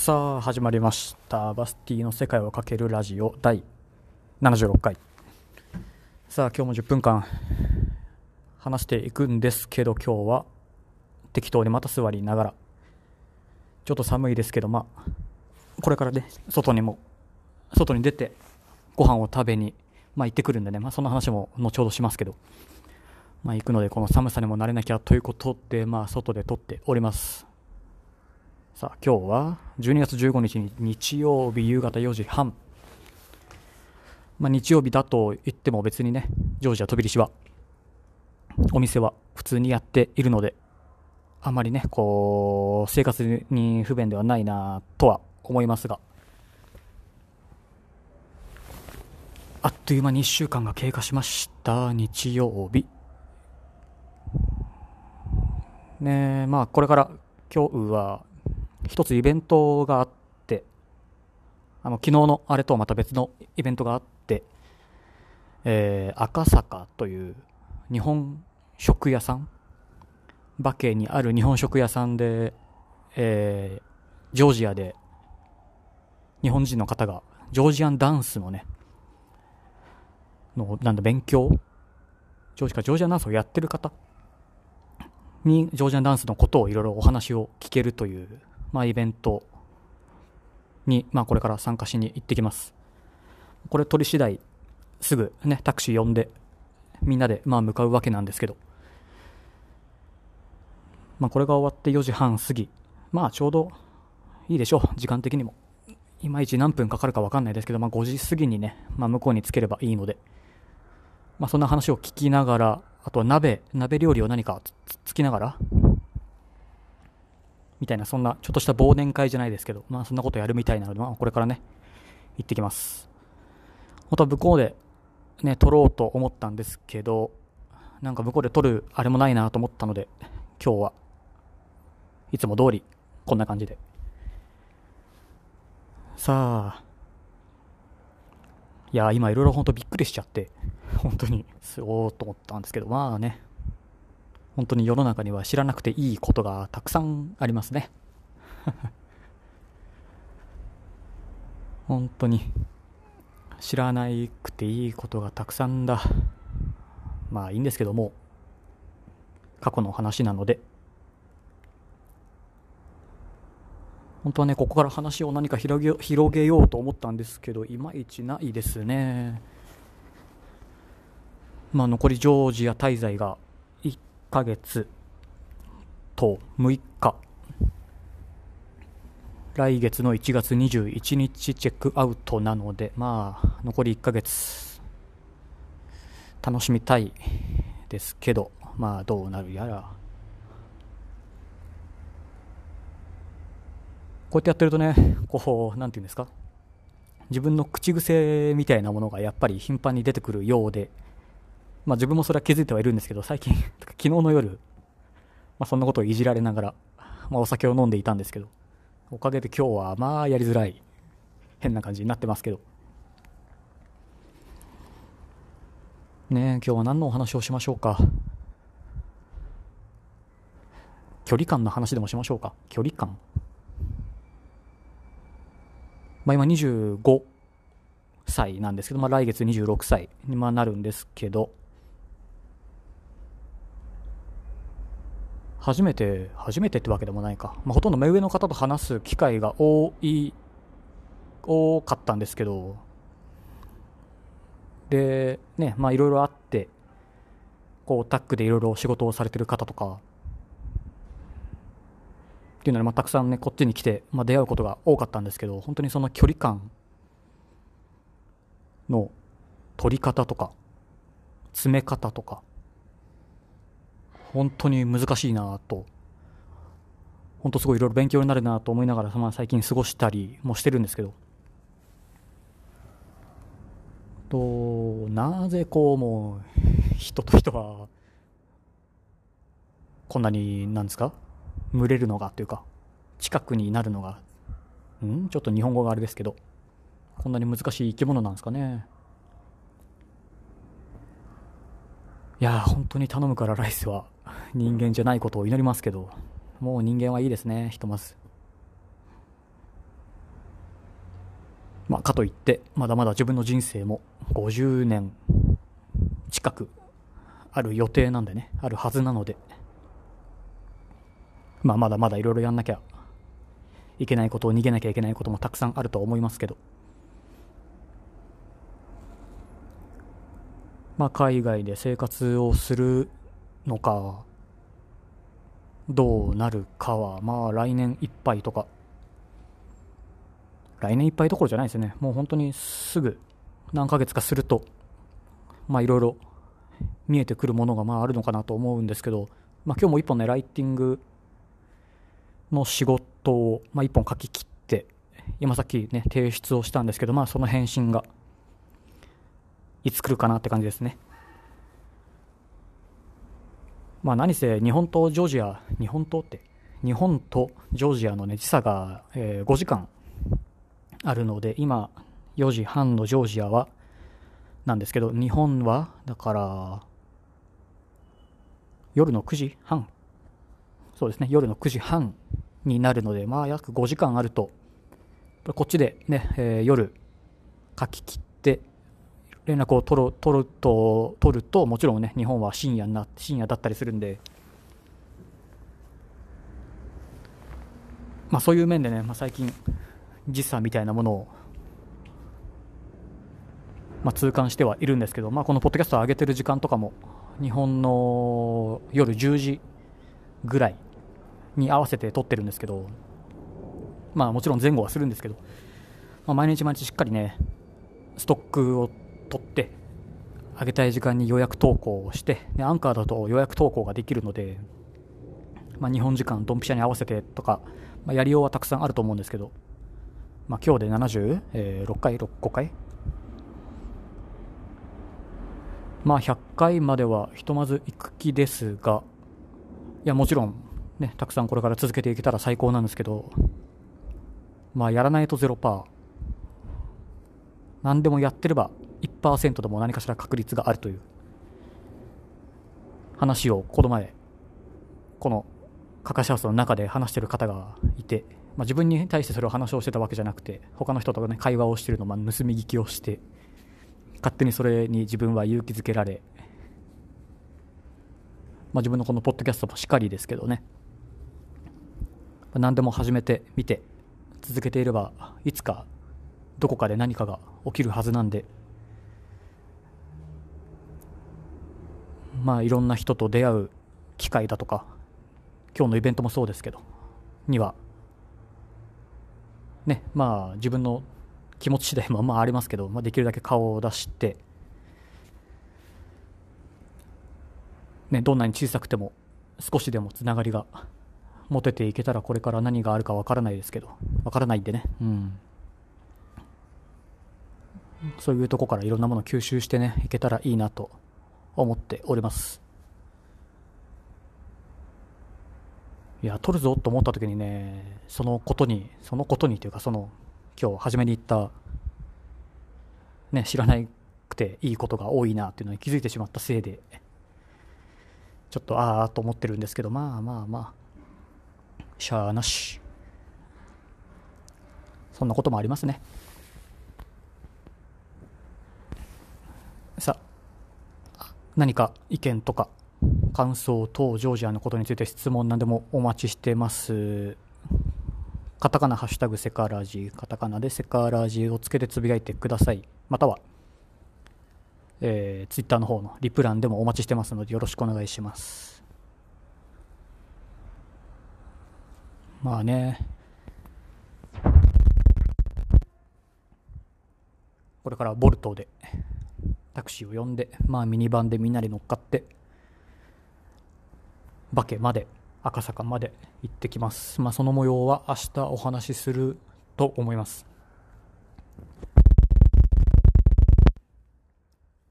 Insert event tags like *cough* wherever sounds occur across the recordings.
さあ始まりました。バスティの世界をかけるラジオ第76回。さあ今日も10分間話していくんですけど今日は適当にまた座りながらちょっと寒いですけどまあこれからね外にも外に出てご飯を食べにまあ行ってくるんでねまあその話も後ほどしますけどまあ行くのでこの寒さにも慣れなきゃということでまあ外で撮っております。さあ今日は12月15日に日曜日夕方4時半、まあ、日曜日だと言っても別にねジョージア飛び出しはお店は普通にやっているのであまりねこう生活に不便ではないなとは思いますがあっという間に1週間が経過しました日曜日。ねまあこれから今日は一つイベントがあってあの昨日のあれとはまた別のイベントがあって、えー、赤坂という日本食屋さんバケにある日本食屋さんで、えー、ジョージアで日本人の方がジョージアンダンスのねのなんだ勉強ジョージかジョージアンダンスをやってる方にジョージアンダンスのことをいろいろお話を聞けるというまあ、イベントに、まあ、これから参加しに行ってきます。これ取り次第すぐね、タクシー呼んでみんなでまあ向かうわけなんですけど、まあ、これが終わって4時半過ぎ、まあちょうどいいでしょう、時間的にも。いまいち何分かかるか分かんないですけど、まあ、5時過ぎにね、まあ、向こうにつければいいので、まあ、そんな話を聞きながら、あとは鍋、鍋料理を何かつつきながら、みたいな、そんな、ちょっとした忘年会じゃないですけど、まあそんなことやるみたいなので、まあこれからね、行ってきます。本当は向こうでね、撮ろうと思ったんですけど、なんか向こうで撮るあれもないなと思ったので、今日はいつも通り、こんな感じで。さあ、いや、今いろいろ本当びっくりしちゃって、本当に、すごーと思ったんですけど、まあね、本当に世の中には知らなくていいことがたくさんありますね。*laughs* 本当に知らなくていいことがたくさんだ。まあいいんですけども過去の話なので。本当はねここから話を何か広げ広げようと思ったんですけどいまいちないですね。まあ残りジョージア滞在が1ヶ月と6日。来月の1月21日チェックアウトなのでまあ残り1ヶ月。楽しみたいですけどまあどうなるやら。こうやってやってるとねこうなんていうんですか。自分の口癖みたいなものがやっぱり頻繁に出てくるようでまあ、自分もそれは気づいてはいるんですけど、最近、*laughs* 昨日の夜、まあ、そんなことをいじられながら、まあ、お酒を飲んでいたんですけど、おかげで今日はまあやりづらい、変な感じになってますけど。ね、今日は何のお話をしましょうか？距離感の話でもしましょうか？距離感。まあ今25歳なんですけど、まあ来月26歳になるんですけど、初めて、初めてってわけでもないか。まあ、ほとんど目上の方と話す機会が多い、多かったんですけど、で、ね、まあいろいろあって、こうタッグでいろいろ仕事をされてる方とか、っていうので、まあ、たくさんね、こっちに来て、まあ、出会うことが多かったんですけど、本当にその距離感の取り方とか、詰め方とか、本当に難しいなと。本当すごいいろいろ勉強になるなと思いながら、まあ、最近過ごしたりもしてるんですけど。となぜこうもう人と人はこんなになんですか？群れるのがというか近くになるのがん？ちょっと日本語があれですけどこんなに難しい生き物なんですかね。いや本当に頼むからライスは。人間じゃないことを祈りますけど。もう人間はいいですねひとまず。まあ、かといってまだまだ自分の人生も50年近くある予定なんでねあるはずなので。まあまだまだいろいろやんなきゃいけないことを逃げなきゃいけないこともたくさんあると思いますけど。まあ海外で生活をするのかどうなるかはまあ来年いっぱいとか。来年いっぱいどころじゃないですよね。もう本当にすぐ何ヶ月かするとまあいろいろ見えてくるものがまああるのかなと思うんですけど、まあ、今日も一本ねライティングの仕事を、まあ、一本書き切って今さっきね提出をしたんですけど、まあ、その返信がいつ来るかなって感じですね。まあ、何せ日本とジョージア、日本とって日本とジョージアの、ね、時差が、えー、5時間あるので今4時半のジョージアはなんですけど日本はだから夜の9時半そうですね夜の9時半になるのでまあ約5時間あるとこっちでね、えー、夜書き切って連絡を取る取ると取るともちろんね日本は深夜な深夜だったりするんで。まあそういう面でね、まあ、最近時差みたいなものを、まあ、痛感してはいるんですけど、まあ、このポッドキャストを上げてる時間とかも日本の夜10時ぐらいに合わせて撮ってるんですけど、まあ、もちろん前後はするんですけど、まあ、毎日毎日しっかりねストックを取って上げたい時間に予約投稿をして、ね、アンカーだと予約投稿ができるので、まあ、日本時間ドンピシャに合わせてとか、まあ、やりようはたくさんあると思うんですけど、まあ、今日で76回、5回？まあ100回まではひとまず行く気ですが、いやもちろん、ね、たくさんこれから続けていけたら最高なんですけど、まあやらないと0%、何でもやってれば1%でも何かしら確率があるという話をこの前このカカシハウスの中で話してる方がいて、まあ、自分に対してそれを話をしてたわけじゃなくて他の人とね会話をしてるのをま盗み聞きをして勝手にそれに自分は勇気づけられ、まあ、自分のこのポッドキャストもしっかりですけどね、何でも始めてみて続けていればいつかどこかで何かが起きるはずなんでまあいろんな人と出会う機会だとか今日のイベントもそうですけどにはねまあ自分の気持ち次第も *laughs* まあありますけど、まあ、できるだけ顔を出してねどんなに小さくても少しでもつながりが持てていけたらこれから何があるかわからないですけどわからないんでね。うん。そういうとこからいろんなものを吸収してねいけたらいいなと思っております。いや撮るぞと思った時にねそのことにそのことにというかその今日初めに言ったね知らなくていいことが多いなっていうのに気づいてしまったせいでちょっとああと思ってるんですけどまあまあまあしゃあなし。そんなこともありますねさ何か意見とか感想等ジョージアのことについて質問何でもお待ちしてます。カタカナハッシュタグセカラジカタカナでセカラジをつけてつぶやいてください。または、えー、ツイッターの方のリプランでもお待ちしてますのでよろしくお願いします。まあね。これからボルトでタクシーを呼んで、まあ、ミニバンでみんなで乗っかってバケまで赤坂まで行ってきます、まあ、その模様は明日お話しすると思います、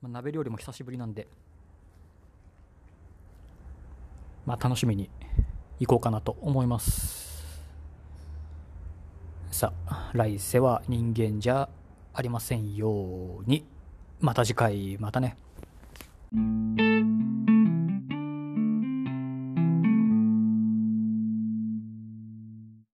まあ、鍋料理も久しぶりなんで、まあ、楽しみに行こうかなと思います。さあ来世は人間じゃありませんように。また次回またね。